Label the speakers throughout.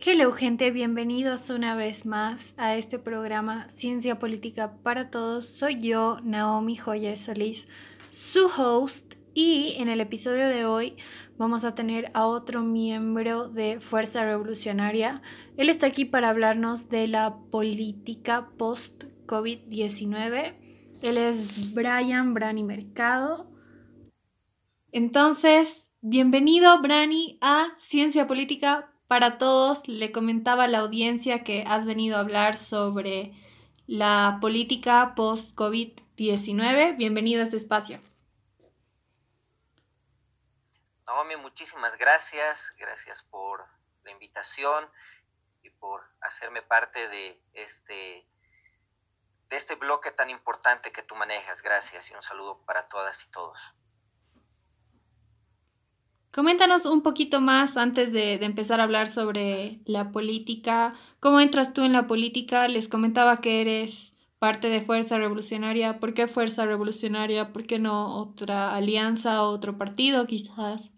Speaker 1: Hello gente, bienvenidos una vez más a este programa Ciencia Política para Todos. Soy yo, Naomi Joyer Solís, su host, y en el episodio de hoy vamos a tener a otro miembro de Fuerza Revolucionaria. Él está aquí para hablarnos de la política post-COVID-19. Él es Brian Brani Mercado. Entonces, bienvenido Brani a Ciencia Política para Todos. Le comentaba a la audiencia que has venido a hablar sobre la política post-COVID-19. Bienvenido a este espacio.
Speaker 2: Naomi, muchísimas gracias. Gracias por la invitación y por hacerme parte de este, de este bloque tan importante que tú manejas. Gracias y un saludo para todas y todos.
Speaker 1: Coméntanos un poquito más antes de, de, empezar a hablar sobre la política. ¿Cómo entras tú en la política? Les comentaba que eres parte de Fuerza Revolucionaria. ¿Por qué Fuerza Revolucionaria? ¿Por qué no otra alianza, otro partido quizás?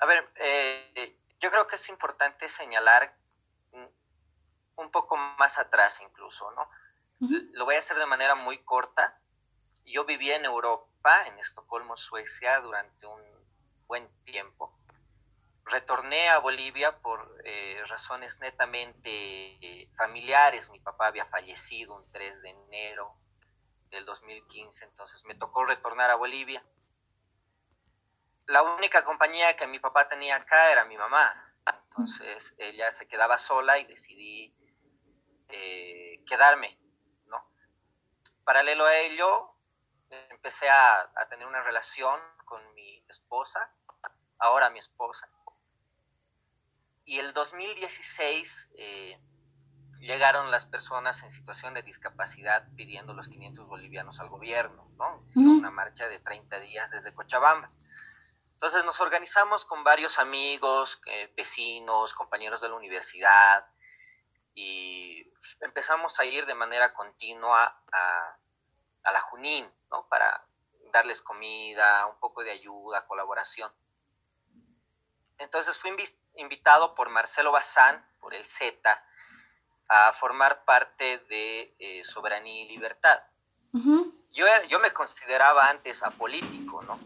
Speaker 2: A ver, eh, yo creo que es importante señalar un poco más atrás incluso, ¿no? Uh -huh. Lo voy a hacer de manera muy corta. Yo viví en Europa, en Estocolmo, Suecia, durante un buen tiempo. Retorné a Bolivia por eh, razones netamente eh, familiares. Mi papá había fallecido un 3 de enero del 2015, entonces me tocó retornar a Bolivia la única compañía que mi papá tenía acá era mi mamá. Entonces ella se quedaba sola y decidí eh, quedarme, ¿no? Paralelo a ello, empecé a, a, tener una relación con mi esposa, ahora mi esposa. Y el 2016 eh, llegaron las personas en situación de discapacidad pidiendo los 500 bolivianos al gobierno, ¿no? Una marcha de 30 días desde Cochabamba. Entonces nos organizamos con varios amigos, eh, vecinos, compañeros de la universidad y empezamos a ir de manera continua a, a la Junín, ¿no? Para darles comida, un poco de ayuda, colaboración. Entonces fui invitado por Marcelo Bazán, por el Z, a formar parte de eh, Soberanía y Libertad. Uh -huh. yo, yo me consideraba antes apolítico, ¿no?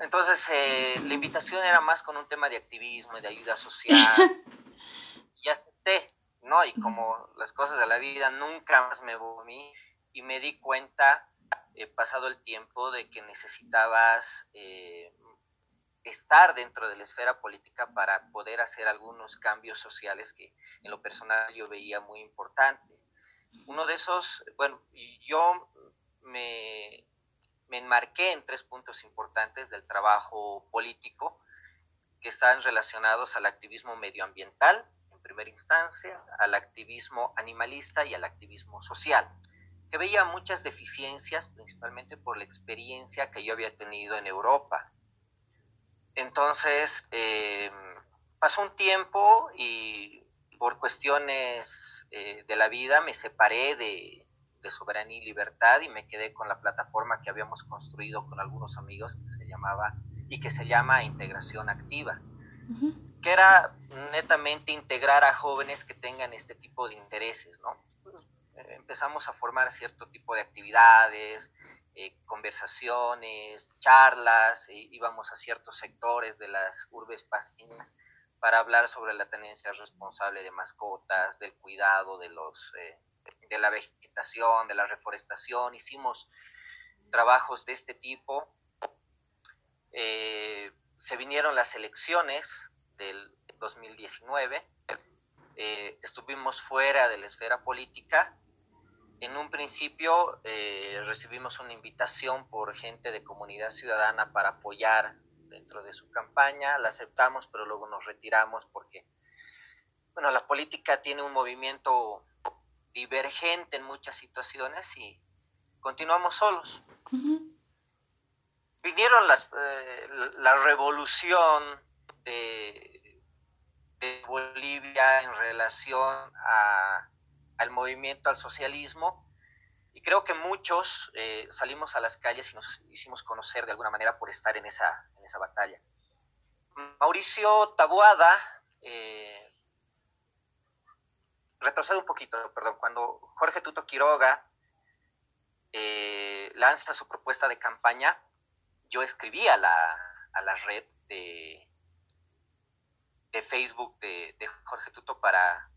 Speaker 2: Entonces, eh, la invitación era más con un tema de activismo y de ayuda social. y acepté, ¿no? Y como las cosas de la vida nunca más me volví y me di cuenta, eh, pasado el tiempo, de que necesitabas eh, estar dentro de la esfera política para poder hacer algunos cambios sociales que en lo personal yo veía muy importante. Uno de esos, bueno, yo me me enmarqué en tres puntos importantes del trabajo político que están relacionados al activismo medioambiental, en primera instancia, al activismo animalista y al activismo social, que veía muchas deficiencias, principalmente por la experiencia que yo había tenido en Europa. Entonces, eh, pasó un tiempo y por cuestiones eh, de la vida me separé de, de soberanía y libertad y me quedé con la plataforma que habíamos construido con algunos amigos que se llamaba y que se llama integración activa, uh -huh. que era netamente integrar a jóvenes que tengan este tipo de intereses, ¿no? Eh, empezamos a formar cierto tipo de actividades, eh, conversaciones, charlas, eh, íbamos a ciertos sectores de las urbes pastinas para hablar sobre la tenencia responsable de mascotas, del cuidado de los de la vegetación, de la reforestación, hicimos trabajos de este tipo. Eh, se vinieron las elecciones del 2019, eh, estuvimos fuera de la esfera política. En un principio eh, recibimos una invitación por gente de comunidad ciudadana para apoyar dentro de su campaña, la aceptamos, pero luego nos retiramos porque, bueno, la política tiene un movimiento divergente en muchas situaciones y continuamos solos. Uh -huh. Vinieron las, eh, la revolución de, de, Bolivia en relación a, al movimiento al socialismo y creo que muchos eh, salimos a las calles y nos hicimos conocer de alguna manera por estar en esa, en esa batalla. Mauricio Tabuada, eh, retrocedo un poquito, perdón, cuando Jorge Tuto Quiroga eh, lanza su propuesta de campaña, yo escribí a la, a la red de, de Facebook de, de, Jorge Tuto para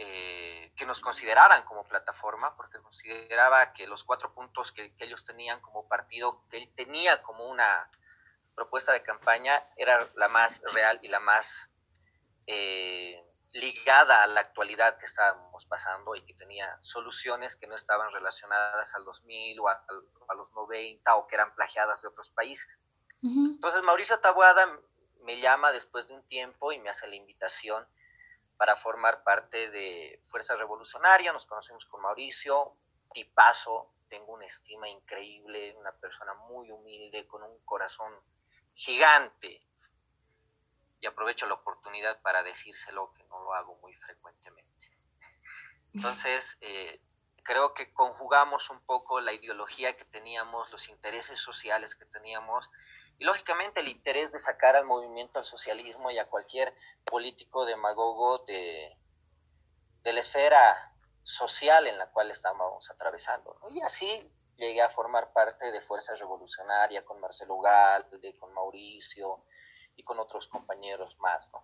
Speaker 2: eh, que nos consideraran como plataforma, porque consideraba que los cuatro puntos que, que, ellos tenían como partido, que él tenía como una propuesta de campaña, era la más real y la más... Eh, ligada a la actualidad que estábamos pasando y que tenía soluciones que no estaban relacionadas al 2000 o a, a los 90 o que eran plagiadas de otros países. Uh -huh. Entonces Mauricio Tabuada me llama después de un tiempo y me hace la invitación para formar parte de Fuerza Revolucionaria. Nos conocimos con Mauricio, tipazo, tengo una estima increíble, una persona muy humilde, con un corazón gigante, y aprovecho la oportunidad para decírselo, que no lo hago muy frecuentemente. Entonces, eh, creo que conjugamos un poco la ideología que teníamos, los intereses sociales que teníamos, y lógicamente el interés de sacar al movimiento al socialismo y a cualquier político demagogo de, de la esfera social en la cual estábamos atravesando. Y así llegué a formar parte de Fuerza Revolucionaria con Marcelo Galde, con Mauricio, y con otros compañeros más. ¿no?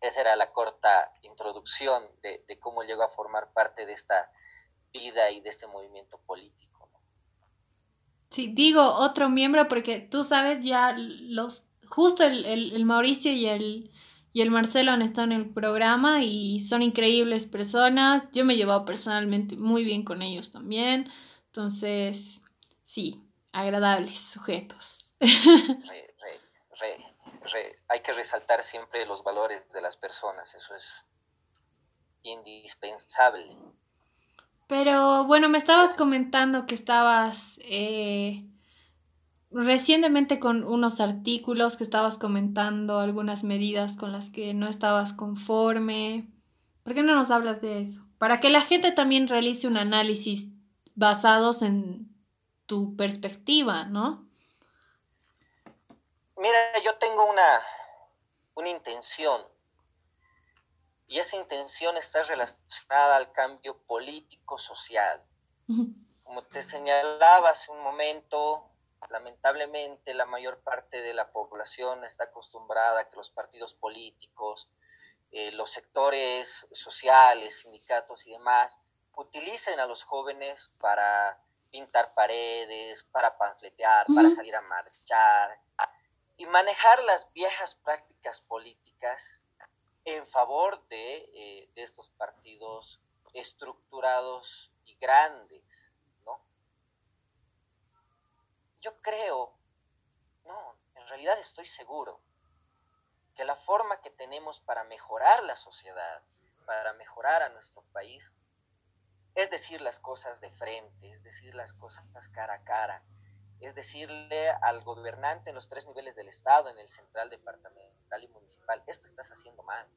Speaker 2: Esa era la corta introducción de, cómo llegó a formar parte de esta vida y de este movimiento político.
Speaker 1: Sí, digo otro miembro porque tú sabes ya los justo el, el, el Mauricio y el, y el Marcelo han estado en el programa y son increíbles personas. Yo me he llevado personalmente muy bien con ellos también. Entonces, sí, agradables sujetos.
Speaker 2: Hay que resaltar siempre los valores de las personas, eso es indispensable.
Speaker 1: Pero bueno, me estabas comentando que estabas eh, recientemente con unos artículos, que estabas comentando algunas medidas con las que no estabas conforme. ¿Por qué no nos hablas de eso? Para que la gente también realice un análisis basados en tu perspectiva, ¿no?
Speaker 2: Mira, yo tengo una, una intención y esa intención está relacionada al cambio político-social. Como te señalaba hace un momento, lamentablemente la mayor parte de la población está acostumbrada a que los partidos políticos, eh, los sectores sociales, sindicatos y demás, utilicen a los jóvenes para pintar paredes, para panfletear, uh -huh. para salir a marchar, y manejar las viejas prácticas políticas en favor de, eh, de, estos partidos estructurados y grandes, ¿no? Yo creo, no, en realidad estoy seguro que la forma que tenemos para mejorar la sociedad, para mejorar a nuestro país, es decir las cosas de frente, es decir las cosas cara a cara, es decirle al gobernante en los tres niveles del Estado, en el central, departamental y municipal, esto estás haciendo mal.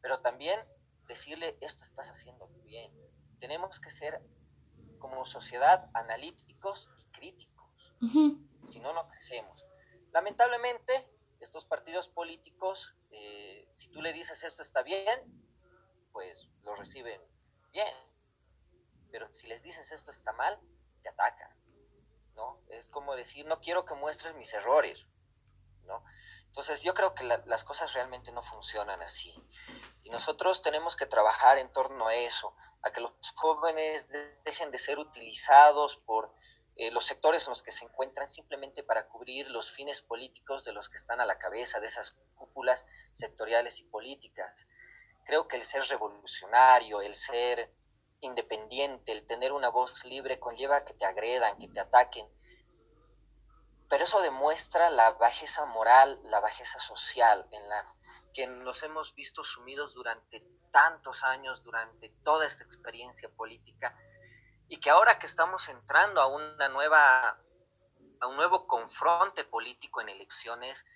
Speaker 2: Pero también decirle, esto estás haciendo bien. Tenemos que ser como sociedad analíticos y críticos. Uh -huh. Si no, no crecemos. Lamentablemente, estos partidos políticos, eh, si tú le dices esto está bien, pues lo reciben bien. Pero si les dices esto está mal, te atacan. ¿No? Es como decir, no quiero que muestres mis errores, ¿no? Entonces yo creo que la, las cosas realmente no funcionan así. Y nosotros tenemos que trabajar en torno a eso, a que los jóvenes dejen de ser utilizados por eh, los sectores en los que se encuentran simplemente para cubrir los fines políticos de los que están a la cabeza de esas cúpulas sectoriales y políticas. Creo que el ser revolucionario, el ser independiente, el tener una voz libre conlleva que te agredan, que te ataquen. Pero eso demuestra la bajeza moral, la bajeza social en la que nos hemos visto sumidos durante tantos años, durante toda esta experiencia política, y que ahora que estamos entrando a una nueva a un nuevo confronte político en elecciones,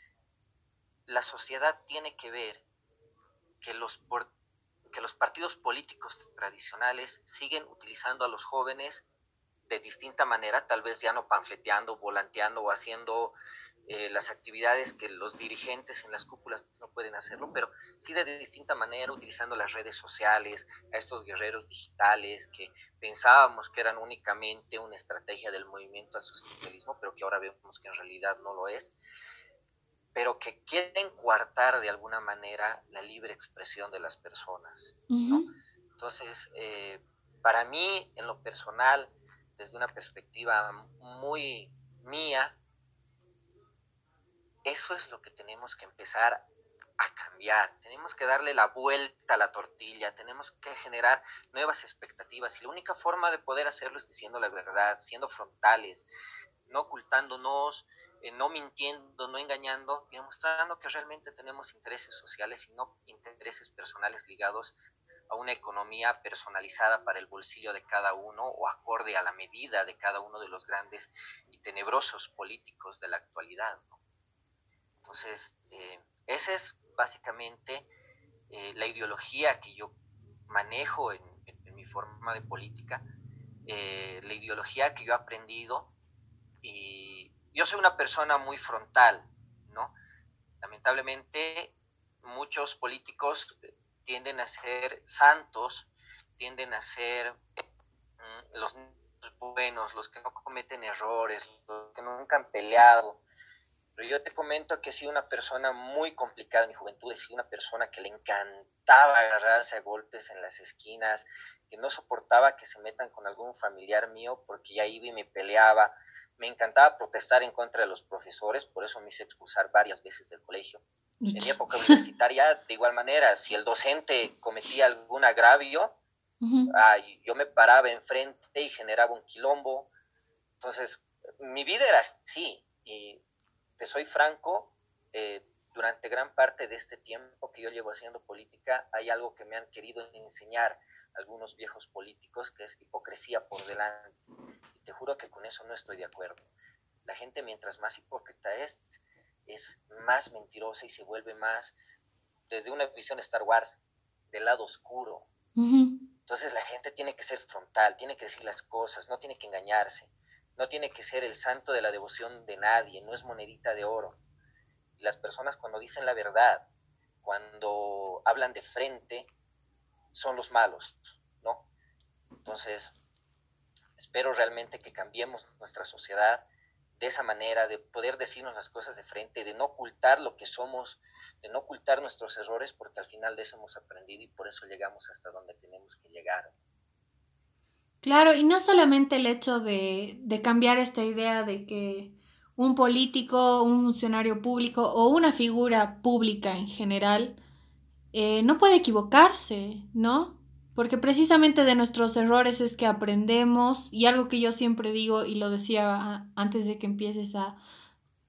Speaker 2: la sociedad tiene que ver que los que los partidos políticos tradicionales siguen utilizando a los jóvenes de distinta manera, tal vez ya no panfleteando, volanteando o haciendo eh, las actividades que los dirigentes en las cúpulas no pueden hacerlo, pero sí de distinta manera, utilizando las redes sociales, a estos guerreros digitales que pensábamos que eran únicamente una estrategia del movimiento al socialismo, pero que ahora vemos que en realidad no lo es, pero que quieren coartar de alguna manera la libre expresión de las personas. Entonces, eh, para mí, en lo personal, desde una perspectiva muy mía, eso es lo que tenemos que empezar a cambiar. Tenemos que darle la vuelta a la tortilla, tenemos que generar nuevas expectativas y la única forma de poder hacerlo es diciendo la verdad, siendo frontales, no ocultándonos, eh, no mintiendo, no engañando demostrando que realmente tenemos intereses sociales y no intereses personales ligados a una economía personalizada para el bolsillo de cada uno o acorde a la medida de cada uno de los grandes y tenebrosos políticos de la actualidad. Entonces, eh, esa es básicamente eh, la ideología que yo manejo en, mi forma de política, eh, la ideología que yo he aprendido y yo soy una persona muy frontal, ¿no? Lamentablemente muchos políticos tienden a ser santos, tienden a ser mm, los buenos, los que no cometen errores, los que nunca han peleado, pero yo te comento que he sido una persona muy complicada en mi juventud, he sido una persona que le encantaba agarrarse a golpes en las esquinas, que no soportaba que se metan con algún familiar mío porque ya iba y me peleaba. Me encantaba protestar en contra de los profesores, por eso me hice expulsar varias veces del colegio. En mi época universitaria, de igual manera, si el docente cometía algún agravio, yo me paraba enfrente y generaba un quilombo. Entonces, mi vida era así. Y te soy franco, eh, durante gran parte de este tiempo que yo llevo haciendo política, hay algo que me han querido enseñar algunos viejos políticos, que es hipocresía por delante. Y te juro que con eso no estoy de acuerdo. La gente mientras más hipócrita es, es más mentirosa y se vuelve más, desde una visión Star Wars, del lado oscuro. Entonces la gente tiene que ser frontal, tiene que decir las cosas, no tiene que engañarse no tiene que ser el santo de la devoción de nadie, no es monedita de oro. Las personas cuando dicen la verdad, cuando hablan de frente, son los malos, ¿no? Entonces, espero realmente que cambiemos nuestra sociedad de esa manera, de poder decirnos las cosas de frente, de no ocultar lo que somos, de no ocultar nuestros errores, porque al final de eso hemos aprendido y por eso llegamos hasta donde tenemos que llegar.
Speaker 1: Claro, y no solamente el hecho de, de cambiar esta idea de que un político, un funcionario público o una figura pública en general eh, no puede equivocarse, ¿no? Porque precisamente de nuestros errores es que aprendemos y algo que yo siempre digo y lo decía antes de que empieces a,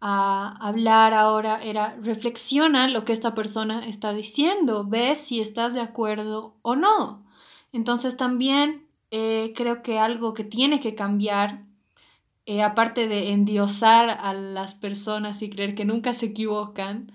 Speaker 1: a hablar ahora era reflexiona lo que esta persona está diciendo, ves si estás de acuerdo o no. Entonces también eh, creo que algo que tiene que cambiar, eh, aparte de endiosar a las personas y creer que nunca se equivocan,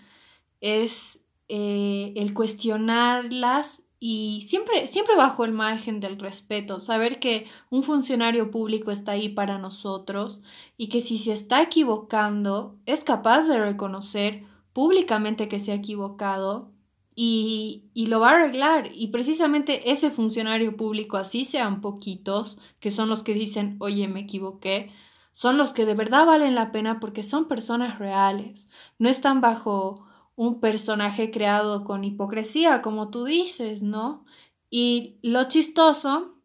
Speaker 1: es eh, el cuestionarlas y siempre, siempre bajo el margen del respeto, saber que un funcionario público está ahí para nosotros y que si se está equivocando es capaz de reconocer públicamente que se ha equivocado y, lo va a arreglar. Y precisamente ese funcionario público, así sean poquitos, que son los que dicen, oye, me equivoqué, son los que de verdad valen la pena porque son personas reales, no están bajo un personaje creado con hipocresía, como tú dices, ¿no? Y lo chistoso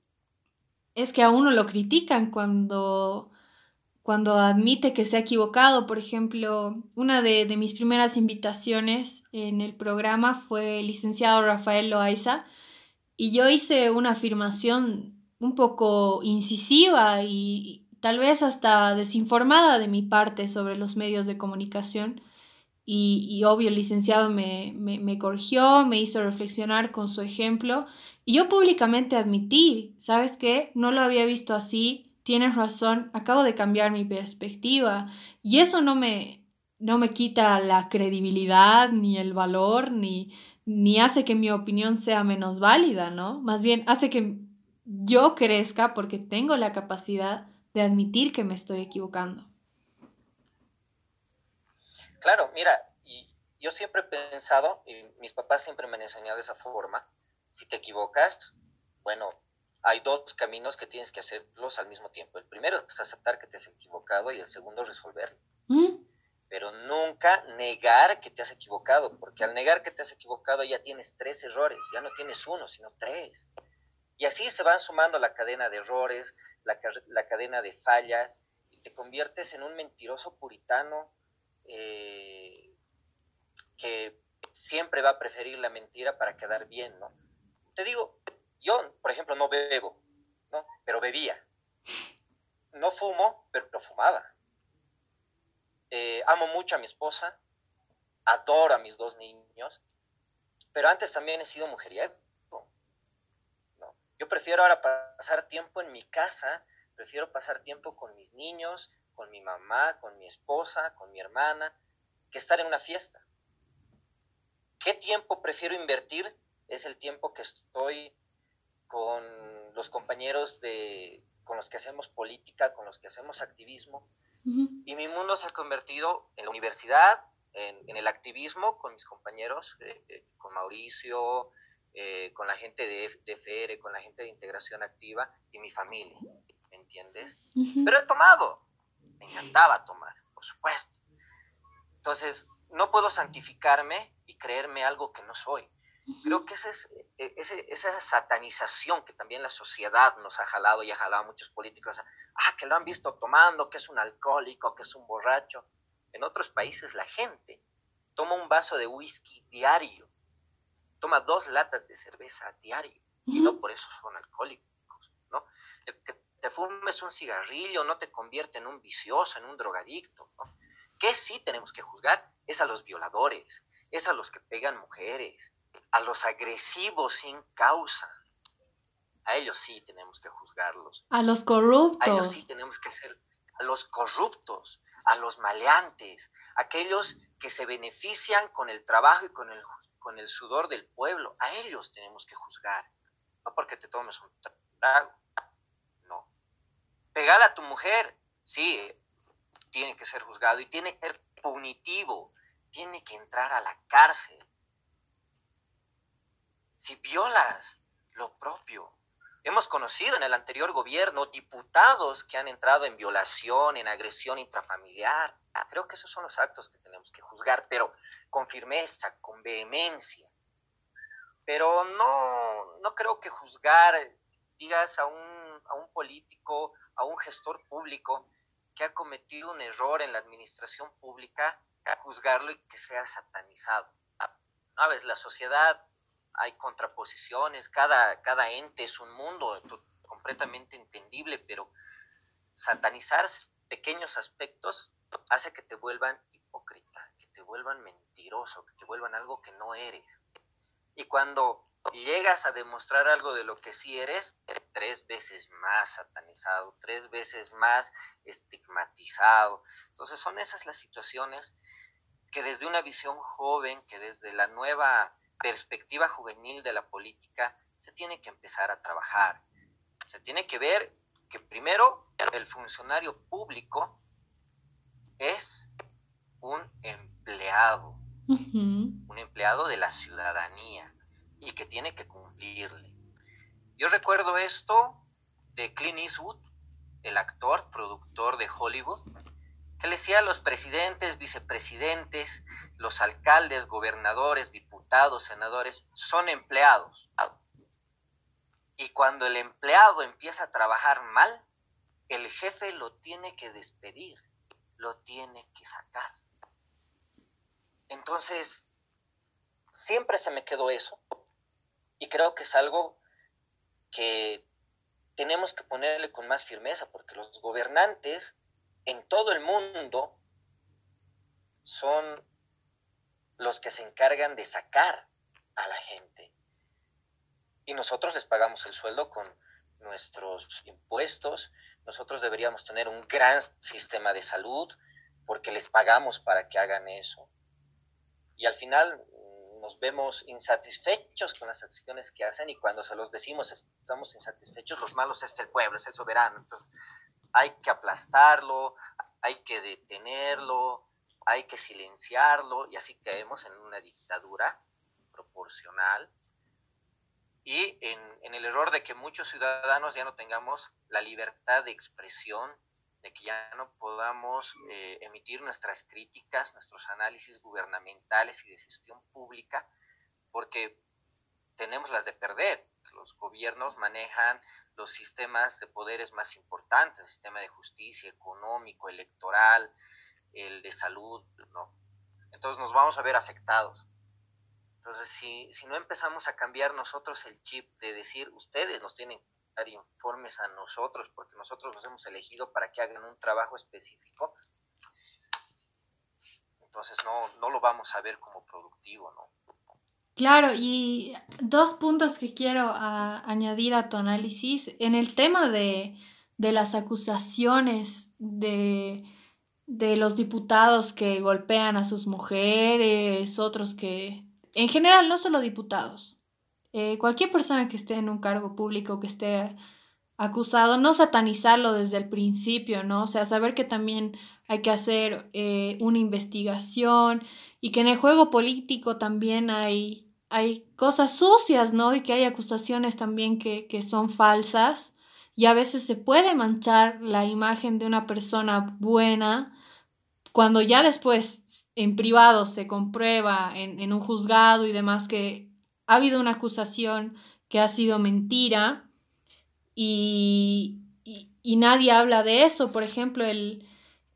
Speaker 1: es que a uno lo critican cuando cuando admite que se ha equivocado. Por ejemplo, una de, mis primeras invitaciones en el programa fue el licenciado Rafael Loaiza y yo hice una afirmación un poco incisiva y, tal vez hasta desinformada de mi parte sobre los medios de comunicación. Y, obvio, el licenciado me, me, me corrigió, me hizo reflexionar con su ejemplo. Y yo públicamente admití, ¿sabes qué? No lo había visto así, tienes razón, acabo de cambiar mi perspectiva y eso no me, no me quita la credibilidad ni el valor ni, ni hace que mi opinión sea menos válida, ¿no? Más bien hace que yo crezca porque tengo la capacidad de admitir que me estoy equivocando.
Speaker 2: Claro, mira, yo siempre he pensado, y mis papás siempre me han enseñado de esa forma, si te equivocas, bueno, hay dos caminos que tienes que hacerlos al mismo tiempo. El primero es aceptar que te has equivocado y el segundo resolverlo. ¿Mm? Pero nunca negar que te has equivocado, porque al negar que te has equivocado ya tienes tres errores, ya no tienes uno, sino tres. Y así se van sumando la cadena de errores, la, la cadena de fallas, y te conviertes en un mentiroso puritano eh, que siempre va a preferir la mentira para quedar bien, ¿no? Te digo, yo, por ejemplo, no bebo, ¿no? Pero bebía. No fumo, pero fumaba. Eh, amo mucho a mi esposa, adoro a mis dos niños, pero antes también he sido mujeriego. ¿no? Yo prefiero ahora pasar tiempo en mi casa, prefiero pasar tiempo con mis niños, con mi mamá, con mi esposa, con mi hermana, que estar en una fiesta. ¿Qué tiempo prefiero invertir? Es el tiempo que estoy con los compañeros de, con los que hacemos política, con los que hacemos activismo. Y mi mundo se ha convertido en la universidad, en, el activismo con mis compañeros, eh, eh, con Mauricio, eh, con la gente de, de, FR, con la gente de integración activa y mi familia, ¿me entiendes? Pero he tomado, me encantaba tomar, por supuesto. Entonces, no puedo santificarme y creerme algo que no soy. Creo que esa es e, esa satanización que también la sociedad nos ha jalado y ha jalado a muchos políticos. Ah, que lo han visto tomando, que es un alcohólico, que es un borracho. En otros países la gente toma un vaso de whisky diario, toma dos latas de cerveza diario y no por eso son alcohólicos, ¿no? El que te fumes un cigarrillo no te convierte en un vicioso, en un drogadicto, ¿no? ¿Qué sí tenemos que juzgar? Es a los violadores, es a los que pegan mujeres, a los agresivos sin causa. A ellos sí tenemos que juzgarlos.
Speaker 1: A los corruptos.
Speaker 2: A ellos sí tenemos que ser, a los corruptos, a los maleantes, aquellos que se benefician con el trabajo y con el, con el sudor del pueblo. A ellos tenemos que juzgar. No porque te tomes un trago. No. Pegar a tu mujer, sí, tiene que ser juzgado y tiene que ser punitivo. Tiene que entrar a la cárcel si violas lo propio. Hemos conocido en el anterior gobierno diputados que han entrado en violación, en agresión intrafamiliar. Creo que esos son los actos que tenemos que juzgar, pero con firmeza, con vehemencia. Pero no, no creo que juzgar, digas, a un, a un político, a un gestor público que ha cometido un error en la administración pública, juzgarlo y que sea satanizado. ¿Sabes? La sociedad hay contraposiciones, cada, cada ente es un mundo completamente entendible, pero satanizar pequeños aspectos hace que te vuelvan hipócrita, que te vuelvan mentiroso, que te vuelvan algo que no eres. Y cuando llegas a demostrar algo de lo que sí eres, eres tres veces más satanizado, tres veces más estigmatizado. Entonces son esas las situaciones que desde una visión joven, que desde la nueva perspectiva juvenil de la política se tiene que empezar a trabajar. Se tiene que ver que primero el funcionario público es un empleado, un empleado de la ciudadanía y que tiene que cumplirle. Yo recuerdo esto de Clint Eastwood, el actor, productor de Hollywood, que le decía a los presidentes, vicepresidentes, los alcaldes, gobernadores, diputados, senadores, son empleados. Y cuando el empleado empieza a trabajar mal, el jefe lo tiene que despedir, lo tiene que sacar. Entonces, siempre se me quedó eso. Y creo que es algo que tenemos que ponerle con más firmeza, porque los gobernantes en todo el mundo son los que se encargan de sacar a la gente. Y nosotros les pagamos el sueldo con nuestros impuestos. Nosotros deberíamos tener un gran sistema de salud porque les pagamos para que hagan eso. Y al final mm, nos vemos insatisfechos con las acciones que hacen y cuando se los decimos estamos insatisfechos, los malos es el pueblo, es el soberano. Entonces hay que aplastarlo, hay que detenerlo, hay que silenciarlo y así caemos en una dictadura proporcional y en, el error de que muchos ciudadanos ya no tengamos la libertad de expresión, de que ya no podamos eh, emitir nuestras críticas, nuestros análisis gubernamentales y de gestión pública, porque tenemos las de perder. Los gobiernos manejan los sistemas de poderes más importantes, el sistema de justicia, económico, electoral, el de salud, ¿no? Entonces nos vamos a ver afectados. Entonces, si, si no empezamos a cambiar nosotros el chip de decir, ustedes nos tienen que dar informes a nosotros, porque nosotros los hemos elegido para que hagan un trabajo específico, entonces no, no lo vamos a ver como productivo, ¿no?
Speaker 1: Claro, y dos puntos que quiero añadir a tu análisis. En el tema de, de las acusaciones de, de los diputados que golpean a sus mujeres, otros que en general, no solo diputados, eh, cualquier persona que esté en un cargo público, que esté acusado, no satanizarlo desde el principio, ¿no? O sea, saber que también hay que hacer eh, una investigación y que en el juego político también hay, hay cosas sucias, ¿no? Y que hay acusaciones también que, que son falsas y a veces se puede manchar la imagen de una persona buena cuando ya después en privado se comprueba en, un juzgado y demás que ha habido una acusación que ha sido mentira y, nadie habla de eso. Por ejemplo, el,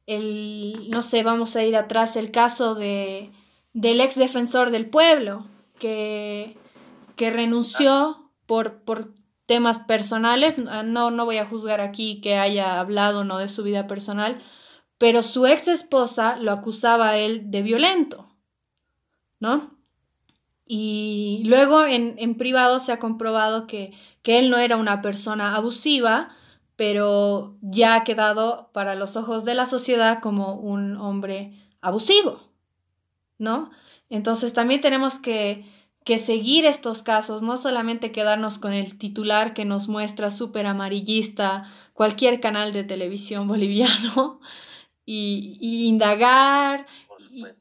Speaker 1: el, no sé, vamos a ir atrás, el caso de, del ex defensor del pueblo que, que renunció por, por temas personales. No, no voy a juzgar aquí que haya hablado no de su vida personal, pero su ex esposa lo acusaba a él de violento, ¿no? Y luego en, en privado se ha comprobado que, que él no era una persona abusiva, pero ya ha quedado para los ojos de la sociedad como un hombre abusivo, ¿no? Entonces también tenemos que, que seguir estos casos, no solamente quedarnos con el titular que nos muestra súper amarillista cualquier canal de televisión boliviano, y, indagar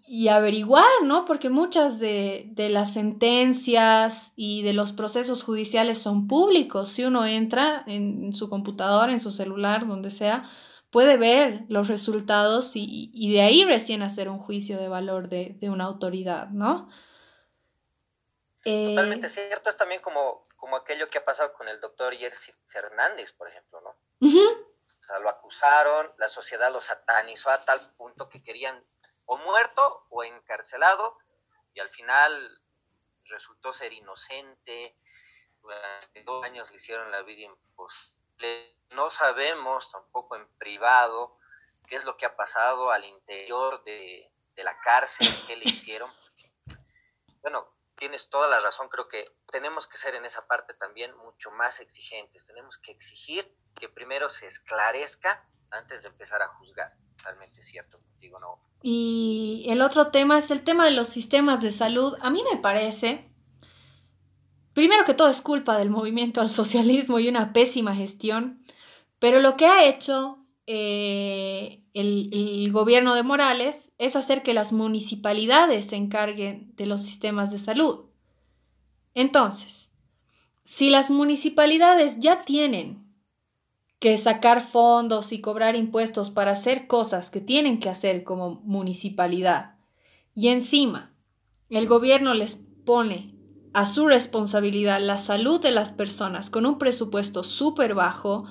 Speaker 1: y, averiguar, ¿no? Porque muchas de, las sentencias y de los procesos judiciales son públicos. Si uno entra en, su computadora, en su celular, donde sea, puede ver los resultados y, de ahí recién hacer un juicio de valor de, una autoridad, ¿no?
Speaker 2: Totalmente eh, cierto. Es también como, como aquello que ha pasado con el doctor Jerzy Fernández, por ejemplo, ¿no? O sea, lo acusaron, la sociedad lo satanizó a tal punto que querían o muerto o encarcelado y al final resultó ser inocente. Durante dos años le hicieron la vida imposible. No sabemos tampoco en privado qué es lo que ha pasado al interior de, de la cárcel, qué le hicieron. Bueno, tienes toda la razón. Creo que tenemos que ser en esa parte también mucho más exigentes. Tenemos que exigir que primero se esclarezca antes de empezar a juzgar. Totalmente cierto, digo no.
Speaker 1: Y el otro tema es el tema de los sistemas de salud. A mí me parece, primero que todo es culpa del movimiento al socialismo y una pésima gestión, pero lo que ha hecho eh, el, el, gobierno de Morales es hacer que las municipalidades se encarguen de los sistemas de salud. Entonces, si las municipalidades ya tienen que sacar fondos y cobrar impuestos para hacer cosas que tienen que hacer como municipalidad. Y encima, el gobierno les pone a su responsabilidad la salud de las personas con un presupuesto súper bajo,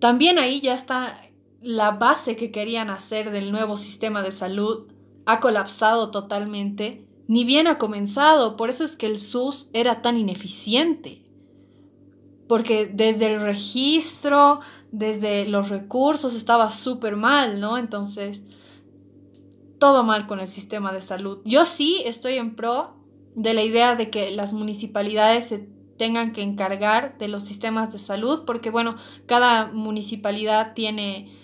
Speaker 1: también ahí ya está la base que querían hacer del nuevo sistema de salud, ha colapsado totalmente, ni bien ha comenzado, por eso es que el SUS era tan ineficiente porque desde el registro, desde los recursos estaba súper mal, ¿no? Entonces, todo mal con el sistema de salud. Yo sí estoy en pro de la idea de que las municipalidades se tengan que encargar de los sistemas de salud, porque bueno, cada municipalidad tiene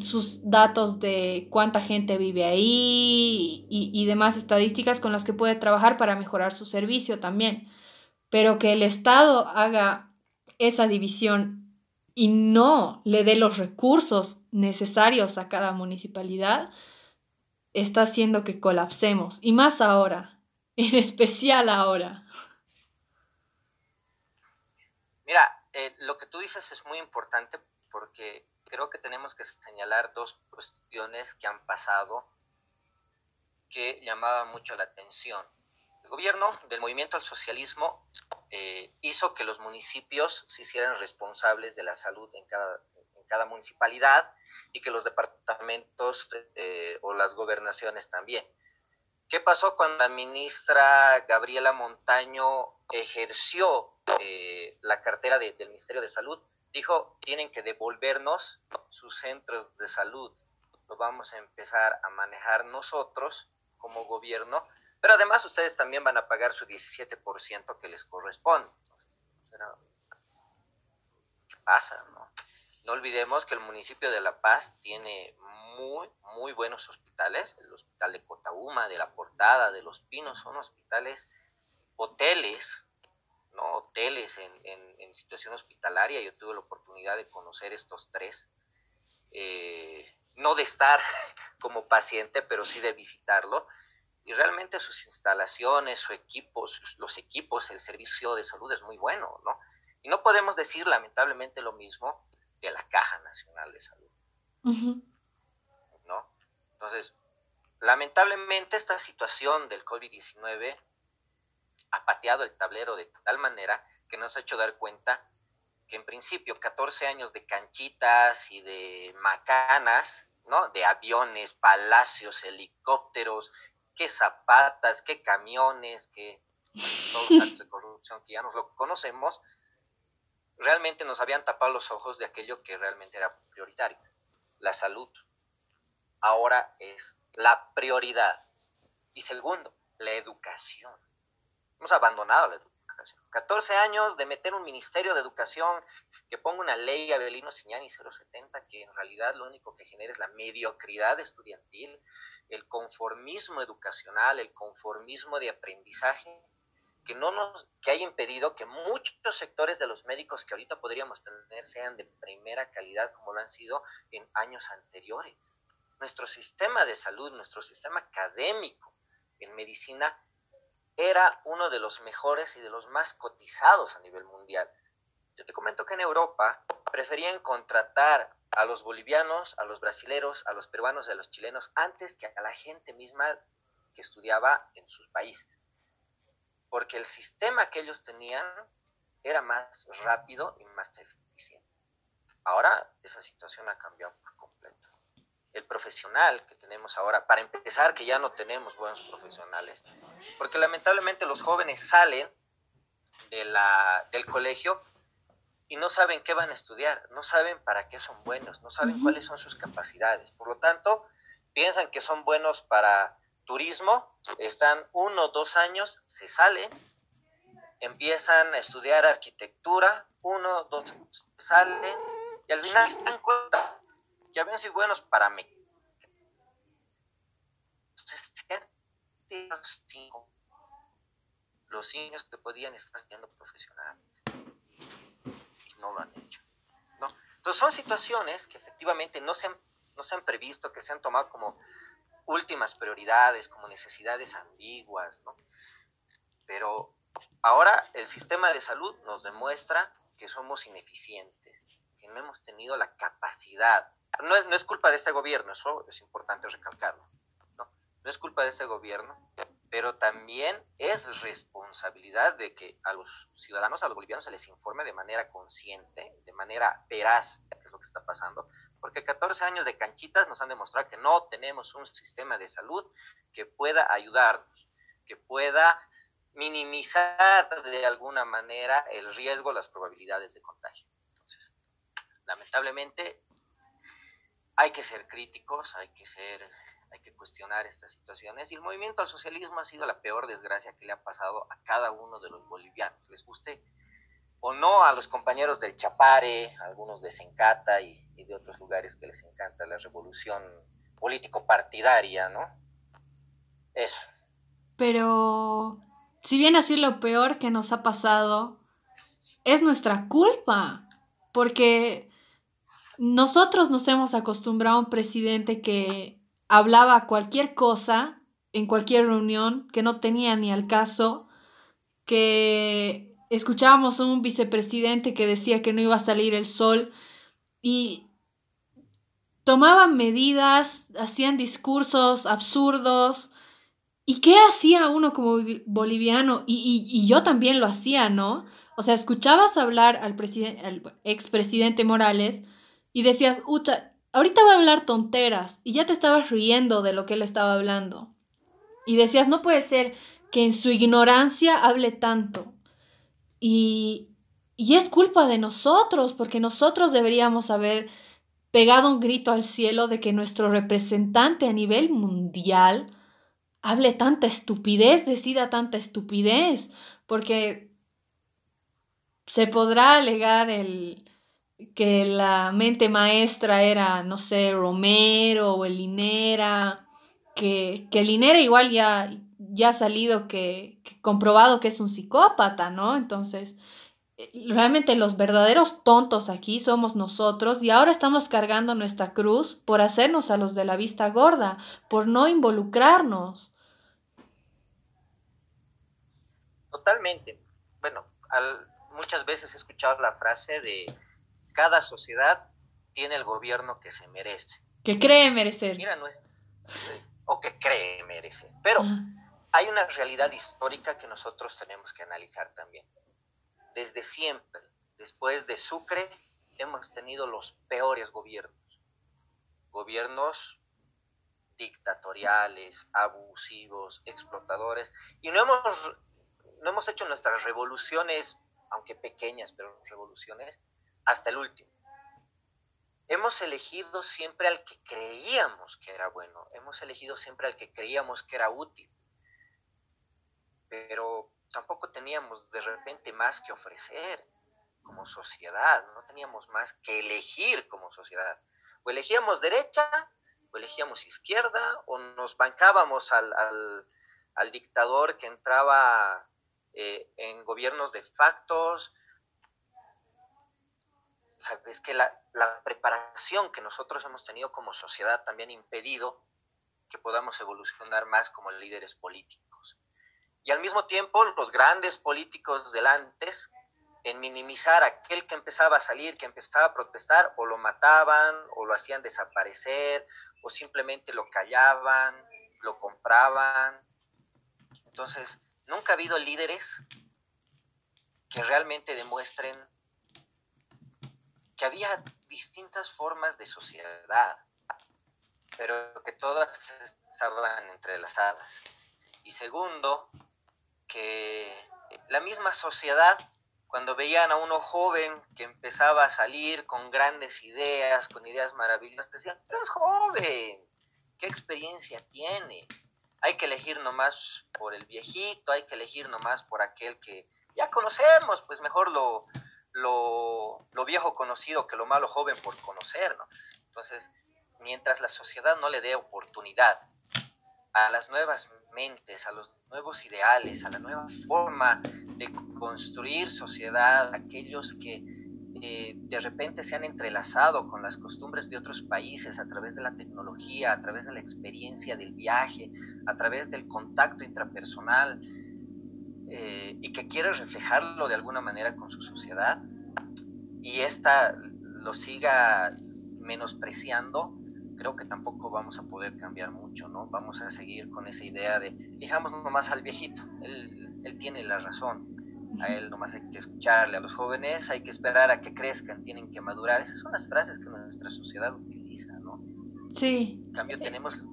Speaker 1: sus datos de cuánta gente vive ahí y, y, demás estadísticas con las que puede trabajar para mejorar su servicio también. Pero que el Estado haga esa división y no le dé los recursos necesarios a cada municipalidad, está haciendo que colapsemos, y más ahora, en especial ahora.
Speaker 2: Mira, eh, lo que tú dices es muy importante porque creo que tenemos que señalar dos cuestiones que han pasado que llamaban mucho la atención. El gobierno del movimiento al socialismo eh, hizo que los municipios se hicieran responsables de la salud en cada, en cada municipalidad y que los departamentos eh, o las gobernaciones también. ¿Qué pasó cuando la ministra Gabriela Montaño ejerció eh, la cartera del Ministerio de Salud? Dijo, tienen que devolvernos sus centros de salud. Lo vamos a empezar a manejar nosotros como gobierno, pero además ustedes también van a pagar su 17% que les corresponde. ¿Qué pasa? No? no olvidemos que el municipio de La Paz tiene muy, muy buenos hospitales. El hospital de Cotauma, de La Portada, de Los Pinos, son hospitales, hoteles, ¿no? Hoteles en, en, situación hospitalaria. Yo tuve la oportunidad de conocer estos tres. Eh, no de estar como paciente, pero sí de visitarlo. Y realmente sus instalaciones, su equipo, los equipos, el servicio de salud es muy bueno, ¿no? Y no podemos decir lamentablemente lo mismo de la Caja Nacional de Salud. ¿No? Entonces, lamentablemente esta situación del COVID-19 ha pateado el tablero de tal manera que nos ha hecho dar cuenta que en principio 14 años de canchitas y de macanas, ¿no? De aviones, palacios, helicópteros, qué zapatas, qué camiones, qué todos los actos de corrupción que ya nos lo conocemos, realmente nos habían tapado los ojos de aquello que realmente era prioritario, la salud. Ahora es la prioridad. Y segundo, la educación. Hemos abandonado la educación. 14 años de meter un ministerio de educación que ponga una ley Abelino Siñani 070 que en realidad lo único que genera es la mediocridad estudiantil, el conformismo educacional, el conformismo de aprendizaje que no nos que haya impedido que muchos sectores de los médicos que ahorita podríamos tener sean de primera calidad como lo han sido en años anteriores. Nuestro sistema de salud, nuestro sistema académico en medicina era uno de los mejores y de los más cotizados a nivel mundial. Yo te comento que en Europa preferían contratar a los bolivianos, a los brasileros, a los peruanos a los chilenos antes que a la gente misma que estudiaba en sus países porque el sistema que ellos tenían era más rápido y más eficiente. Ahora esa situación ha cambiado. El profesional que tenemos ahora, para empezar, que ya no tenemos buenos profesionales, porque lamentablemente los jóvenes salen de la, del colegio y no saben qué van a estudiar, no saben para qué son buenos, no saben cuáles son sus capacidades. Por lo tanto, piensan que son buenos para turismo, están uno o dos años, se salen, empiezan a estudiar arquitectura, uno, dos, salen, y al final se dan cuenta que habían sido buenos para mí. los niños que podían estar siendo profesionales y no lo han hecho. ¿no? Entonces son situaciones que efectivamente no se, han, no se han previsto, que se han tomado como últimas prioridades, como necesidades ambiguas, ¿no? Pero ahora el sistema de salud nos demuestra que somos ineficientes, que no hemos tenido la capacidad. No es, no es culpa de este gobierno, eso es importante recalcarlo, ¿no? No es culpa de este gobierno, pero también es responsabilidad de que a los ciudadanos, a los bolivianos, se les informe de manera consciente, de manera veraz, qué es lo que está pasando, porque 14 años de canchitas nos han demostrado que no tenemos un sistema de salud que pueda ayudarnos, que pueda minimizar de alguna manera el riesgo, las probabilidades de contagio. Entonces, lamentablemente, hay que ser críticos, hay que ser hay que cuestionar estas situaciones y el movimiento al socialismo ha sido la peor desgracia que le ha pasado a cada uno de los bolivianos, les guste o no a los compañeros del Chapare, a algunos de Sencata y, y de otros lugares que les encanta la revolución político-partidaria, ¿no? Eso.
Speaker 1: Pero, si bien así lo peor que nos ha pasado, es nuestra culpa, porque nosotros nos hemos acostumbrado a un presidente que hablaba cualquier cosa en cualquier reunión que no tenía ni al caso, que escuchábamos a un vicepresidente que decía que no iba a salir el sol y tomaban medidas, hacían discursos absurdos. ¿Y qué hacía uno como boliviano? Y, yo también lo hacía, ¿no? O sea, escuchabas hablar al, al expresidente Morales y decías, Ucha, ahorita va a hablar tonteras y ya te estabas riendo de lo que él estaba hablando. Y decías, no puede ser que en su ignorancia hable tanto. Y, y es culpa de nosotros, porque nosotros deberíamos haber pegado un grito al cielo de que nuestro representante a nivel mundial hable tanta estupidez, decida tanta estupidez, porque se podrá alegar el que la mente maestra era, no sé, Romero o Linera, que, que Linera igual ya, ya ha salido que, que comprobado que es un psicópata, ¿no? Entonces, realmente los verdaderos tontos aquí somos nosotros y ahora estamos cargando nuestra cruz por hacernos a los de la vista gorda, por no involucrarnos.
Speaker 2: Totalmente. Bueno, muchas veces he escuchado la frase de cada sociedad tiene el gobierno que se merece.
Speaker 1: Que cree merecer.
Speaker 2: Mira, no es... o que cree merecer. Pero hay una realidad histórica que nosotros tenemos que analizar también desde siempre, después de Sucre, hemos tenido los peores gobiernos. Gobiernos dictatoriales, abusivos, explotadores. Y no hemos, no hemos hecho nuestras revoluciones, aunque pequeñas, pero revoluciones, hasta el último. Hemos elegido siempre al que creíamos que era bueno, hemos elegido siempre al que creíamos que era útil. Pero tampoco teníamos de repente más que ofrecer como sociedad, no teníamos más que elegir como sociedad. O elegíamos derecha, o elegíamos izquierda, o nos bancábamos al, dictador que entraba eh, en gobiernos de factos. Sabes que la, preparación que nosotros hemos tenido como sociedad también ha impedido que podamos evolucionar más como líderes políticos. Y al mismo tiempo, los grandes políticos del antes, en minimizar aquel que empezaba a salir, que empezaba a protestar, o lo mataban, o lo hacían desaparecer, o simplemente lo callaban, lo compraban. Entonces, nunca ha habido líderes que realmente demuestren que había distintas formas de sociedad, pero que todas estaban entrelazadas. Y segundo, que la misma sociedad, cuando veían a uno joven que empezaba a salir con grandes ideas, con ideas maravillosas, decían, pero es joven, ¿qué experiencia tiene? Hay que elegir nomás por el viejito, hay que elegir nomás por aquel que ya conocemos, pues mejor lo, lo, viejo conocido que lo malo joven por conocer, ¿no? Entonces, mientras la sociedad no le dé oportunidad a las nuevas mentes, a los nuevos ideales, a la nueva forma de construir sociedad, aquellos que eh, de repente se han entrelazado con las costumbres de otros países a través de la tecnología, a través de la experiencia del viaje, a través del contacto intrapersonal eh, y que quiere reflejarlo de alguna manera con su sociedad y esta lo siga menospreciando, creo que tampoco vamos a poder cambiar mucho, ¿no? Vamos a seguir con esa idea de, dejamos nomás al viejito, él, él tiene la razón, a él nomás hay que escucharle, a los jóvenes hay que esperar a que crezcan, tienen que madurar. Esas son las frases que nuestra sociedad utiliza, ¿no?
Speaker 1: Sí.
Speaker 2: En cambio, tenemos,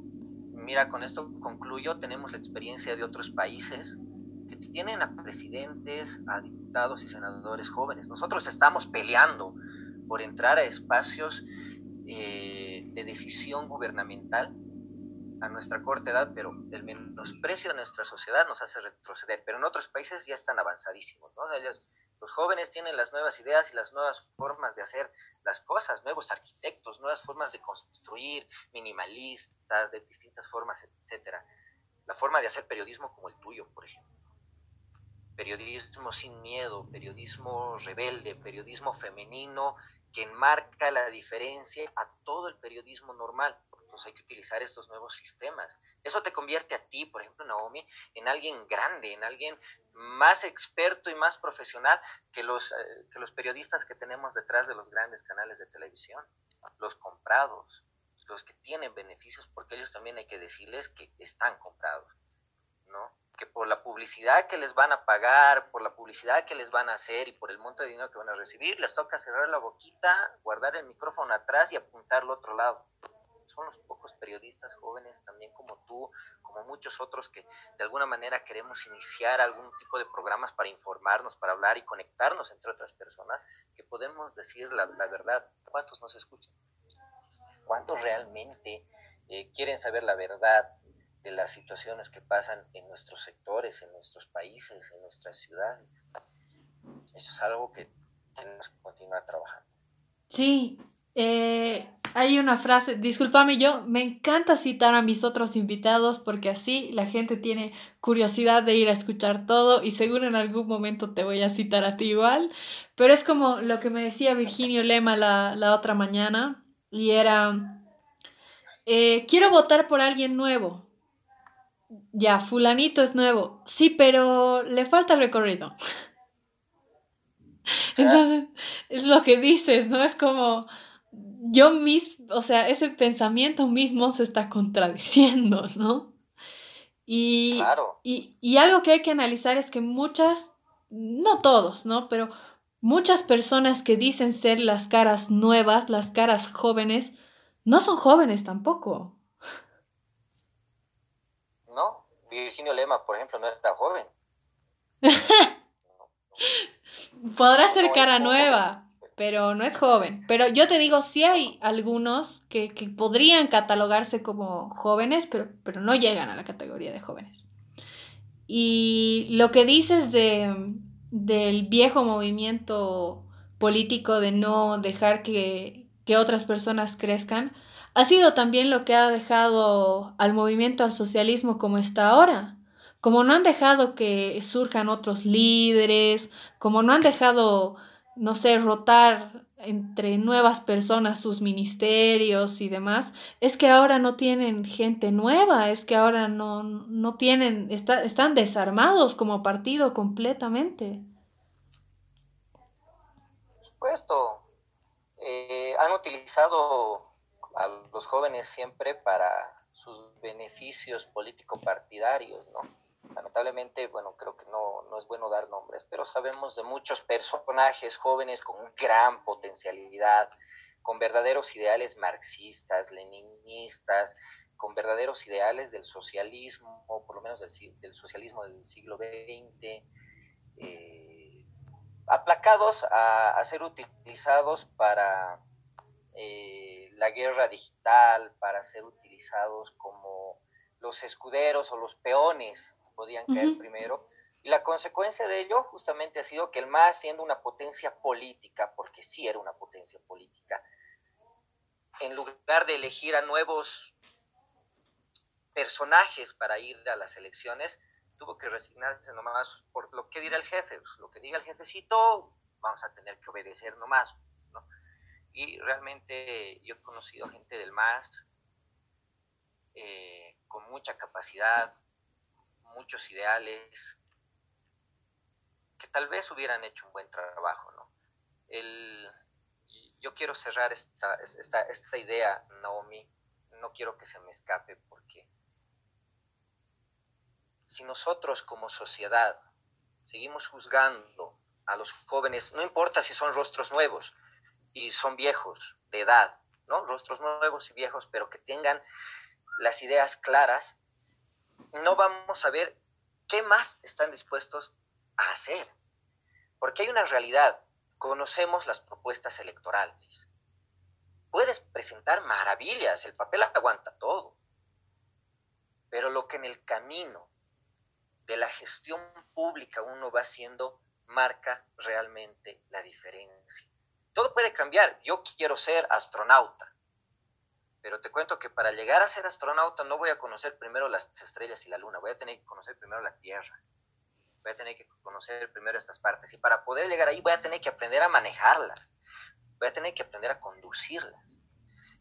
Speaker 2: mira, con esto concluyo, tenemos la experiencia de otros países que tienen a presidentes, a diputados y senadores jóvenes. Nosotros estamos peleando por entrar a espacios eh, de decisión gubernamental a nuestra corta edad, pero el menosprecio de nuestra sociedad nos hace retroceder. Pero en otros países ya están avanzadísimos, ¿no? los jóvenes tienen las nuevas ideas y las nuevas formas de hacer las cosas, nuevos arquitectos, nuevas formas de construir, minimalistas, de distintas formas, etcétera. La forma de hacer periodismo como el tuyo, por ejemplo. Periodismo sin miedo, periodismo rebelde, periodismo femenino que enmarca la diferencia a todo el periodismo normal. Entonces hay que utilizar estos nuevos sistemas. Eso te convierte a ti, por ejemplo, Naomi, en alguien grande, en alguien más experto y más profesional que los, eh, que los periodistas que tenemos detrás de los grandes canales de televisión, los comprados, los que tienen beneficios, porque ellos también hay que decirles que están comprados. Que por la publicidad que les van a pagar, por la publicidad que les van a hacer y por el monto de dinero que van a recibir, les toca cerrar la boquita, guardar el micrófono atrás y apuntar al otro lado son los pocos periodistas jóvenes, también como tú, como muchos otros que de alguna manera queremos iniciar algún tipo de programas para informarnos, para hablar y conectarnos entre otras personas, que podemos decir la, verdad. ¿Cuántos nos escuchan? ¿Cuántos realmente eh, quieren saber la verdad de las situaciones que pasan en nuestros sectores, en nuestros países, en nuestras ciudades? Eso es algo que tenemos que continuar trabajando.
Speaker 1: Sí, eh, hay una frase, discúlpame, yo me encanta citar a mis otros invitados porque así la gente tiene curiosidad de ir a escuchar todo y seguro en algún momento te voy a citar a ti igual, pero es como lo que me decía Virginio Lema la, la otra mañana y era, eh, quiero votar por alguien nuevo. Ya, fulanito es nuevo. Sí, pero le falta recorrido. Entonces, es lo que dices, ¿no? Es como yo mismo, o sea, ese pensamiento mismo se está contradiciendo, ¿no? Y, y, y, algo que hay que analizar es que muchas, no todos, ¿no? Pero muchas personas que dicen ser las caras nuevas, las caras jóvenes, no son jóvenes tampoco.
Speaker 2: No, Virginio Lema, por ejemplo, no era joven.
Speaker 1: Podrá ser cara nueva, pero no es joven. Pero yo te digo, sí hay algunos que, podrían catalogarse como jóvenes, pero, pero no llegan a la categoría de jóvenes. Y lo que dices de, del viejo movimiento político de no dejar que, que otras personas crezcan, ha sido también lo que ha dejado al movimiento al socialismo como está ahora. Como no han dejado que surjan otros líderes, como no han dejado no sé, rotar entre nuevas personas sus ministerios y demás, es que ahora no tienen gente nueva, es que ahora no, no tienen, están desarmados como partido completamente.
Speaker 2: Por supuesto, eh, han utilizado a los jóvenes siempre para sus beneficios político-partidarios, ¿no? lamentablemente, bueno, creo que no, no, es bueno dar nombres, pero sabemos de muchos personajes jóvenes con gran potencialidad, con verdaderos ideales marxistas, leninistas, con verdaderos ideales del socialismo, por lo menos del, del socialismo del siglo XX, eh, aplacados a, ser utilizados para eh, la guerra digital, para ser utilizados como los escuderos o los peones podían caer primero. Y la consecuencia de ello justamente ha sido que el MAS, siendo una potencia política, porque sí era una potencia política, en lugar de elegir a nuevos personajes para ir a las elecciones, tuvo que resignarse nomás por lo que dirá el jefe. Pues, lo que diga el jefecito, vamos a tener que obedecer nomás. Y realmente yo he conocido gente del MAS eh, con mucha capacidad, muchos ideales que tal vez hubieran hecho un buen trabajo, ¿no? El, yo quiero cerrar esta, esta, esta idea, Naomi, no quiero que se me escape porque si nosotros como sociedad seguimos juzgando a los jóvenes, no importa si son rostros nuevos y son viejos de edad, ¿no? Rostros nuevos y viejos, pero que tengan las ideas claras, no vamos a ver qué más están dispuestos a hacer. Porque hay una realidad, conocemos las propuestas electorales. Puedes presentar maravillas, el papel aguanta todo. Pero lo que en el camino de la gestión pública uno va haciendo marca realmente la diferencia. Todo puede cambiar. Yo quiero ser astronauta. Pero te cuento que para llegar a ser astronauta no voy a conocer primero las estrellas y la luna, voy a tener que conocer primero la Tierra. Voy a tener que conocer primero estas partes. Y para poder llegar ahí voy a tener que aprender a manejarlas. Voy a tener que aprender a conducirlas.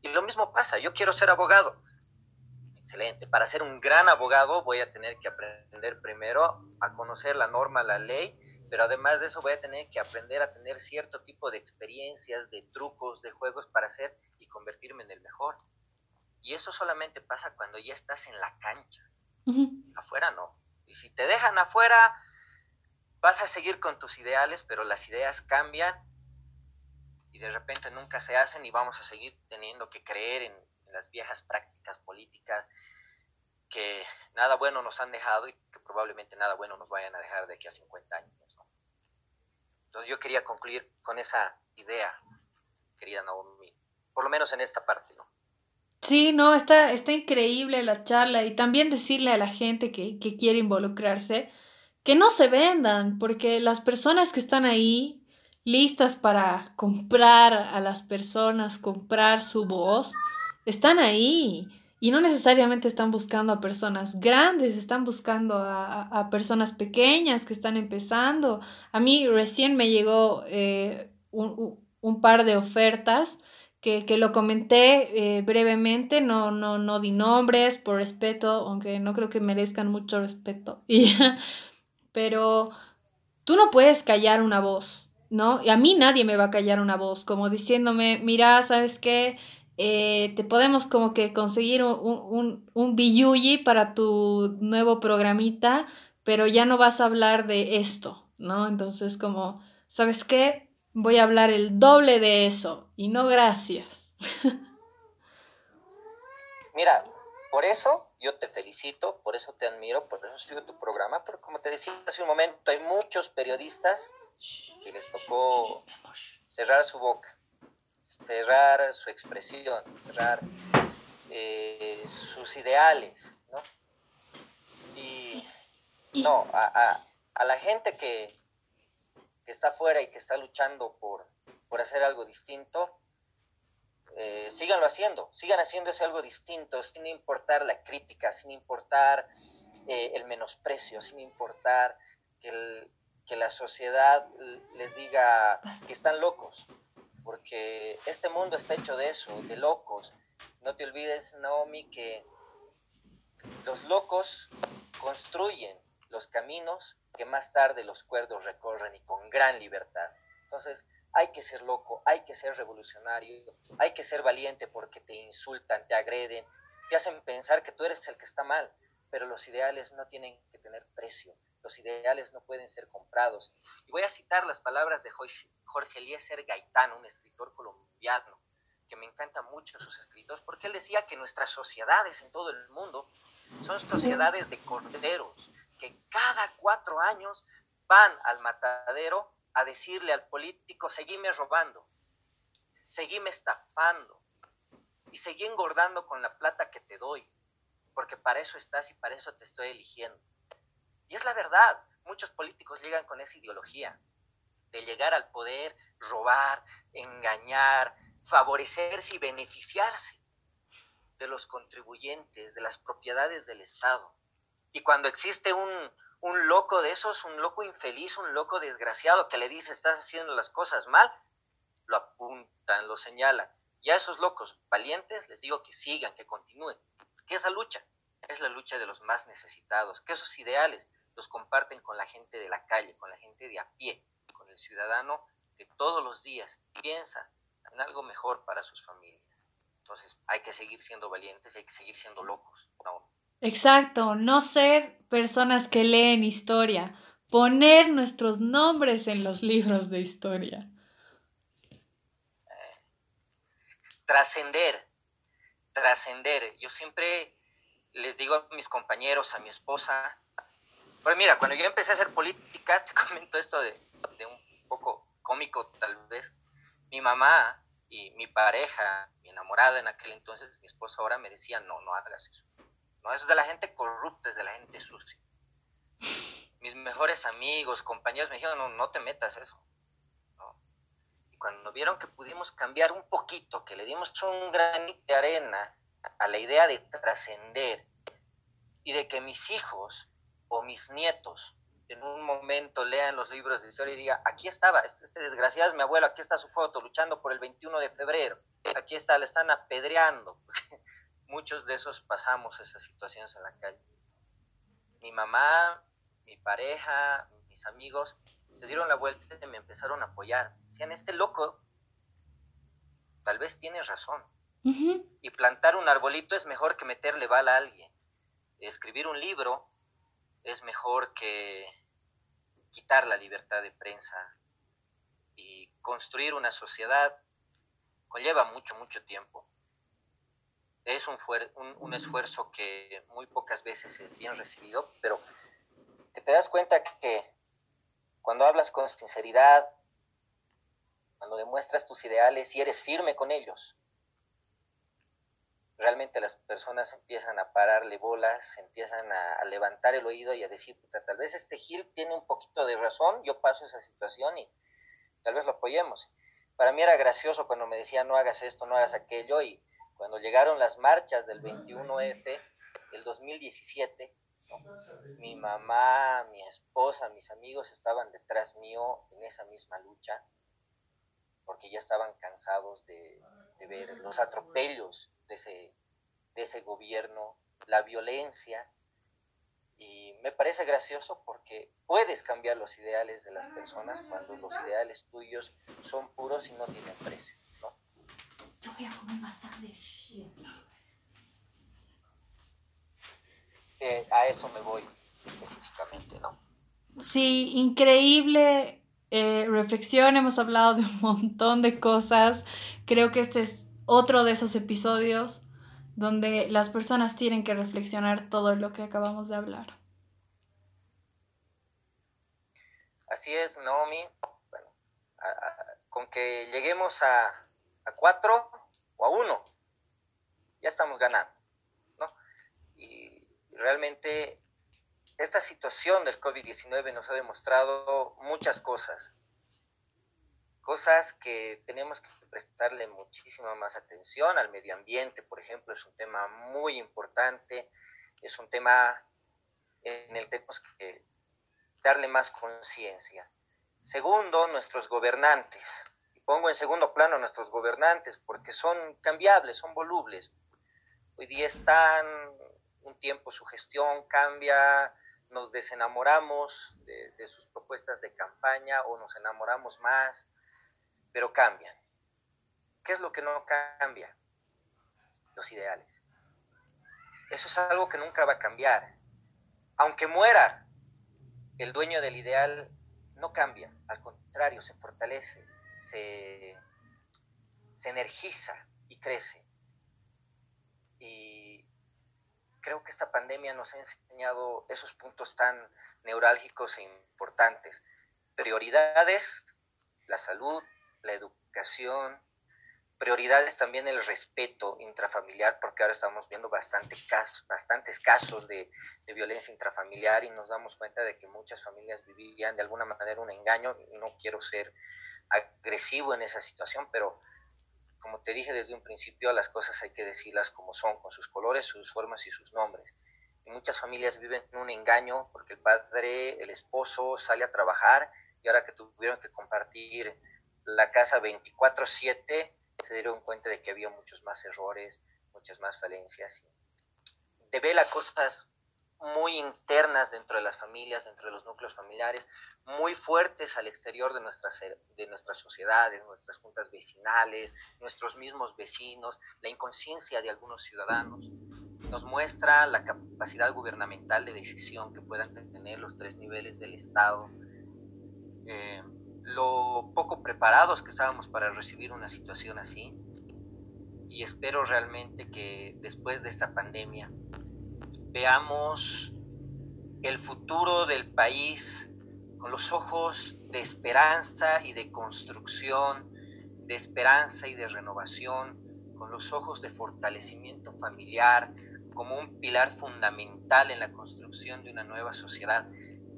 Speaker 2: Y lo mismo pasa, yo quiero ser abogado. Excelente. Para ser un gran abogado voy a tener que aprender primero a conocer la norma, la ley, pero además de eso voy a tener que aprender a tener cierto tipo de experiencias, de trucos, de juegos para ser y convertirme en el mejor. Y eso solamente pasa cuando ya estás en la cancha. Afuera no. Y si te dejan afuera, vas a seguir con tus ideales, pero las ideas cambian y de repente nunca se hacen y vamos a seguir teniendo que creer en, las viejas prácticas políticas que nada bueno nos han dejado y que probablemente nada bueno nos vayan a dejar de aquí a 50 años. Entonces yo quería concluir con esa idea, querida Naomi, por lo menos en esta parte, ¿no?
Speaker 1: Sí, no, está, está increíble la charla y también decirle a la gente que, que quiere involucrarse que no se vendan, porque las personas que están ahí listas para comprar a las personas, comprar su voz, están ahí. Y no necesariamente están buscando a personas grandes, están buscando a, personas pequeñas que están empezando. A mí recién me llegó eh, un, par de ofertas que, lo comenté eh, brevemente, no, no, no di nombres por respeto, aunque no creo que merezcan mucho respeto. pero tú no puedes callar una voz, ¿no? Y a mí nadie me va a callar una voz, como diciéndome, mira, ¿sabes qué? Eh, te podemos como que conseguir un, un, un para tu nuevo programita, pero ya no vas a hablar de esto, ¿no? Entonces como, ¿sabes qué? Voy a hablar el doble de eso y no gracias.
Speaker 2: Mira, por eso yo te felicito, por eso te admiro, por eso sigo tu programa, pero como te decía hace un momento, hay muchos periodistas que les tocó cerrar su boca, cerrar su expresión, cerrar eh, sus ideales, ¿no? Y no, a, la gente que, que, está afuera y que está luchando por, por hacer algo distinto, eh, síganlo haciendo, sigan haciéndose algo distinto, sin importar la crítica, sin importar eh, el menosprecio, sin importar que, que la sociedad les diga que están locos, porque este mundo está hecho de eso, de locos. No te olvides, Naomi, que los locos construyen los caminos que más tarde los cuerdos recorren y con gran libertad. Entonces, hay que ser loco, hay que ser revolucionario, hay que ser valiente porque te insultan, te agreden, te hacen pensar que tú eres el que está mal, pero los ideales no tienen que tener precio, los ideales no pueden ser comprados. Y voy a citar las palabras de Jorge Eliezer Gaitán, un escritor colombiano, que me encanta mucho sus escritos, porque él decía que nuestras sociedades en todo el mundo son sociedades de corderos, que cada cuatro años van al matadero a decirle al político, seguime robando, seguime estafando y seguí engordando con la plata que te doy, porque para eso estás y para eso te estoy eligiendo. Es la verdad, muchos políticos llegan con esa ideología de llegar al poder, robar, engañar, favorecerse y beneficiarse de los contribuyentes, de las propiedades del Estado. Y cuando existe un, un loco de esos, un loco infeliz, un loco desgraciado que le dice estás haciendo las cosas mal, lo apuntan, lo señalan. Y a esos locos valientes les digo que sigan, que continúen. Que esa lucha es la lucha de los más necesitados, que esos ideales los comparten con la gente de la calle, con la gente de a pie, con el ciudadano que todos los días piensa en algo mejor para sus familias. Entonces hay que seguir siendo valientes, hay que seguir siendo locos. No,
Speaker 1: Exacto, no ser personas que leen historia, poner nuestros nombres en los libros de historia.
Speaker 2: Trascender, trascender. Yo siempre les digo a mis compañeros, a mi esposa, pues mira, cuando yo empecé a hacer política, te comento esto de, de un poco cómico tal vez, mi mamá y mi pareja, mi enamorada en aquel entonces, mi esposa ahora me decía, no, no hagas eso ¿no? Eso es de la gente corrupta, es de la gente sucia. Mis mejores amigos, compañeros me dijeron, no, no te metas eso. Y cuando vieron que pudimos cambiar un poquito, que le dimos un granito de arena a la idea de trascender y de que mis hijos o mis nietos en un momento lean los libros de historia y diga, aquí estaba, este, este, desgraciado es mi abuelo, aquí está su foto, luchando por el 21 de febrero, aquí está, le están apedreando. Muchos de esos pasamos esas situaciones en la calle. Mi mamá, mi pareja, mis amigos, se dieron la vuelta y me empezaron a apoyar. Decían, este loco, tal vez tiene razón. Y plantar un arbolito es mejor que meterle bala a alguien. Escribir un libro es mejor que quitar la libertad de prensa. Y construir una sociedad conlleva mucho, mucho tiempo. Es un, un, esfuerzo que muy pocas veces es bien recibido, pero que te das cuenta que cuando hablas con sinceridad, cuando demuestras tus ideales y eres firme con ellos, realmente las personas empiezan a pararle bolas, empiezan a, levantar el oído y a decir, puta, tal vez este Gil tiene un poquito de razón, yo paso esa situación y tal vez lo apoyemos. Para mí era gracioso cuando me decían, no hagas esto, no hagas aquello, y cuando llegaron las marchas del 21F, el 2017, mi mamá, mi esposa, mis amigos estaban detrás mío en esa misma lucha, porque ya estaban cansados de, de ver los atropellos de ese, de ese gobierno, la violencia. Y me parece gracioso porque puedes cambiar los ideales de las personas cuando los ideales tuyos son puros y no tienen precio. ¿no? Yo voy a comer más tarde. Eh, a eso me voy específicamente, ¿no?
Speaker 1: Sí, increíble eh, reflexión, hemos hablado de un montón de cosas. Creo que este es otro de esos episodios donde las personas tienen que reflexionar todo lo que acabamos de hablar.
Speaker 2: Así es, Naomi. Bueno, con que lleguemos a, a, cuatro o a uno, ya estamos ganando, ¿no? Y realmente esta situación del COVID-19 nos ha demostrado muchas cosas, cosas que tenemos que prestarle muchísima más atención al medio ambiente, por ejemplo, es un tema muy importante, es un tema en el que tenemos que darle más conciencia. Segundo, nuestros gobernantes. Y pongo en segundo plano a nuestros gobernantes porque son cambiables, son volubles. Hoy día están un tiempo su gestión cambia, nos desenamoramos de, sus propuestas de campaña o nos enamoramos más, pero cambian. ¿Qué es lo que no cambia? Los ideales. Eso es algo que nunca va a cambiar. Aunque muera, el dueño del ideal no cambia, al contrario, se fortalece, se, se energiza y crece. Y creo que esta pandemia nos ha enseñado esos puntos tan neurálgicos e importantes. Prioridades, la salud, la educación, prioridades también el respeto intrafamiliar, porque ahora estamos viendo bastante casos, bastantes casos de, de, violencia intrafamiliar y nos damos cuenta de que muchas familias vivían de alguna manera un engaño. No quiero ser agresivo en esa situación, pero como te dije desde un principio, las cosas hay que decirlas como son, con sus colores, sus formas y sus nombres. Y muchas familias viven en un engaño porque el padre, el esposo sale a trabajar y ahora que tuvieron que compartir la casa 24/7, se dieron cuenta de que había muchos más errores, muchas más falencias. Devela cosas muy internas dentro de las familias, dentro de los núcleos familiares, muy fuertes al exterior de nuestras, de nuestras sociedades, nuestras juntas vecinales, nuestros mismos vecinos, la inconsciencia de algunos ciudadanos. Nos muestra la capacidad gubernamental de decisión que puedan tener los tres niveles del Estado, eh, lo poco preparados que estábamos para recibir una situación así. Y espero realmente que después de esta pandemia veamos el futuro del país con los ojos de esperanza y de construcción, de esperanza y de renovación, con los ojos de fortalecimiento familiar como un pilar fundamental en la construcción de una nueva sociedad,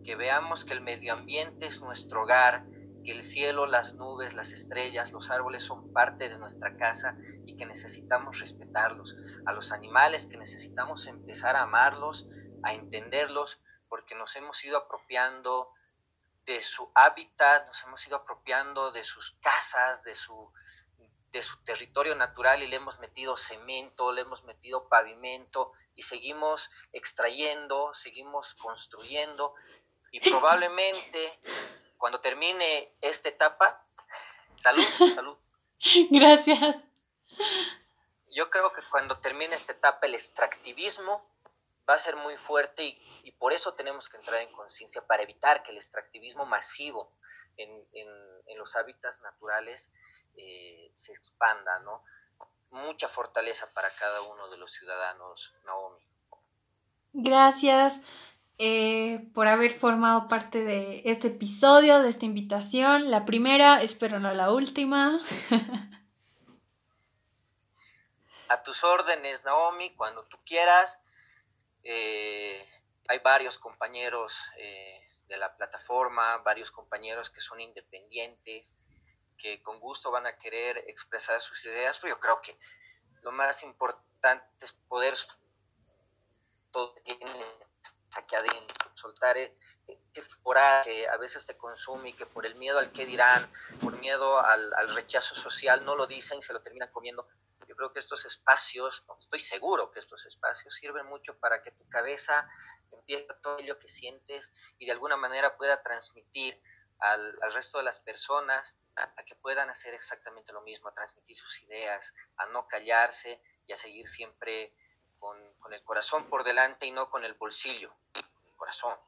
Speaker 2: que veamos que el medio ambiente es nuestro hogar, que el cielo, las nubes, las estrellas, los árboles son parte de nuestra casa y que necesitamos respetarlos, a los animales que necesitamos empezar a amarlos, a entenderlos, porque nos hemos ido apropiando de su hábitat, nos hemos ido apropiando de sus casas, de su, de su territorio natural y le hemos metido cemento, le hemos metido pavimento y seguimos extrayendo, seguimos construyendo y probablemente cuando termine esta etapa, salud, salud.
Speaker 1: Gracias.
Speaker 2: Yo creo que cuando termine esta etapa el extractivismo va a ser muy fuerte y, por eso tenemos que entrar en conciencia para evitar que el extractivismo masivo en, los hábitats naturales eh, se expanda, ¿no? Mucha fortaleza para cada uno de los ciudadanos, Naomi.
Speaker 1: Gracias eh, por haber formado parte de este episodio, de esta invitación. La primera, espero no la última.
Speaker 2: A tus órdenes, Naomi, cuando tú quieras. Eh, hay varios compañeros eh, de la plataforma, varios compañeros que son independientes, que con gusto van a querer expresar sus ideas, pero yo creo que lo más importante es poder todo tiene aquí adentro, soltar ese fuera que a veces te consume y que por el miedo al que dirán, por miedo al, al rechazo social no lo dicen y se lo terminan comiendo. Yo creo que estos espacios, estoy seguro que estos espacios sirven mucho para que tu cabeza empiece todo ello que sientes y de alguna manera pueda transmitir al, resto de las personas a, que puedan hacer exactamente lo mismo, a transmitir sus ideas, a no callarse y a seguir siempre con, el corazón por delante y no con el bolsillo, con el corazón.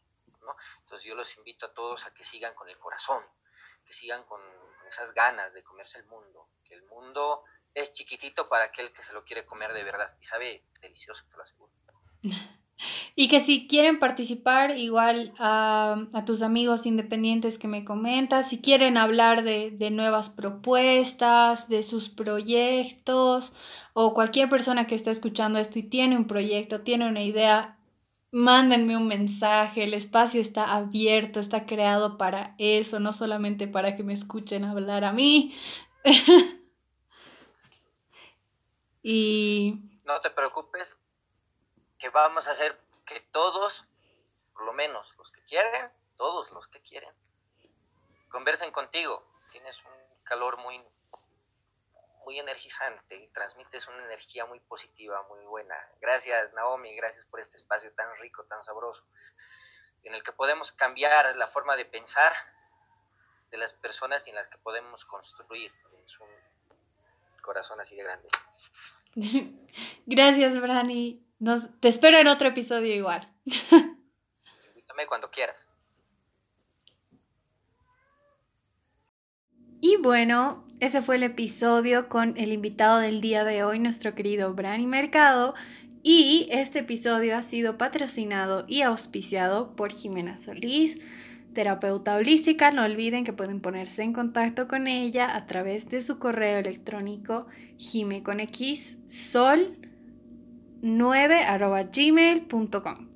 Speaker 2: ¿no? Entonces yo los invito a todos a que sigan con el corazón, que sigan con, con esas ganas de comerse el mundo, que el mundo es chiquitito para aquel que se lo quiere comer de verdad y sabe delicioso, te lo aseguro.
Speaker 1: Y que si quieren participar, igual a, tus amigos independientes que me comentas, si quieren hablar de, de, nuevas propuestas, de sus proyectos, o cualquier persona que esté escuchando esto y tiene un proyecto, tiene una idea, mándenme un mensaje, el espacio está abierto, está creado para eso, no solamente para que me escuchen hablar a mí. Y...
Speaker 2: No te preocupes, que vamos a hacer que todos, por lo menos los que quieren, todos los que quieren, conversen contigo. Tienes un calor muy, muy energizante y transmites una energía muy positiva, muy buena. Gracias Naomi, gracias por este espacio tan rico, tan sabroso, en el que podemos cambiar la forma de pensar de las personas y en las que podemos construir. Es un corazón así de grande.
Speaker 1: Gracias, Brani. Nos, te espero en otro episodio igual.
Speaker 2: Invítame cuando quieras.
Speaker 1: Y bueno, ese fue el episodio con el invitado del día de hoy, nuestro querido Brani Mercado. Y este episodio ha sido patrocinado y auspiciado por Jimena Solís, terapeuta holística. No olviden que pueden ponerse en contacto con ella a través de su correo electrónico jime 9.gmail.com.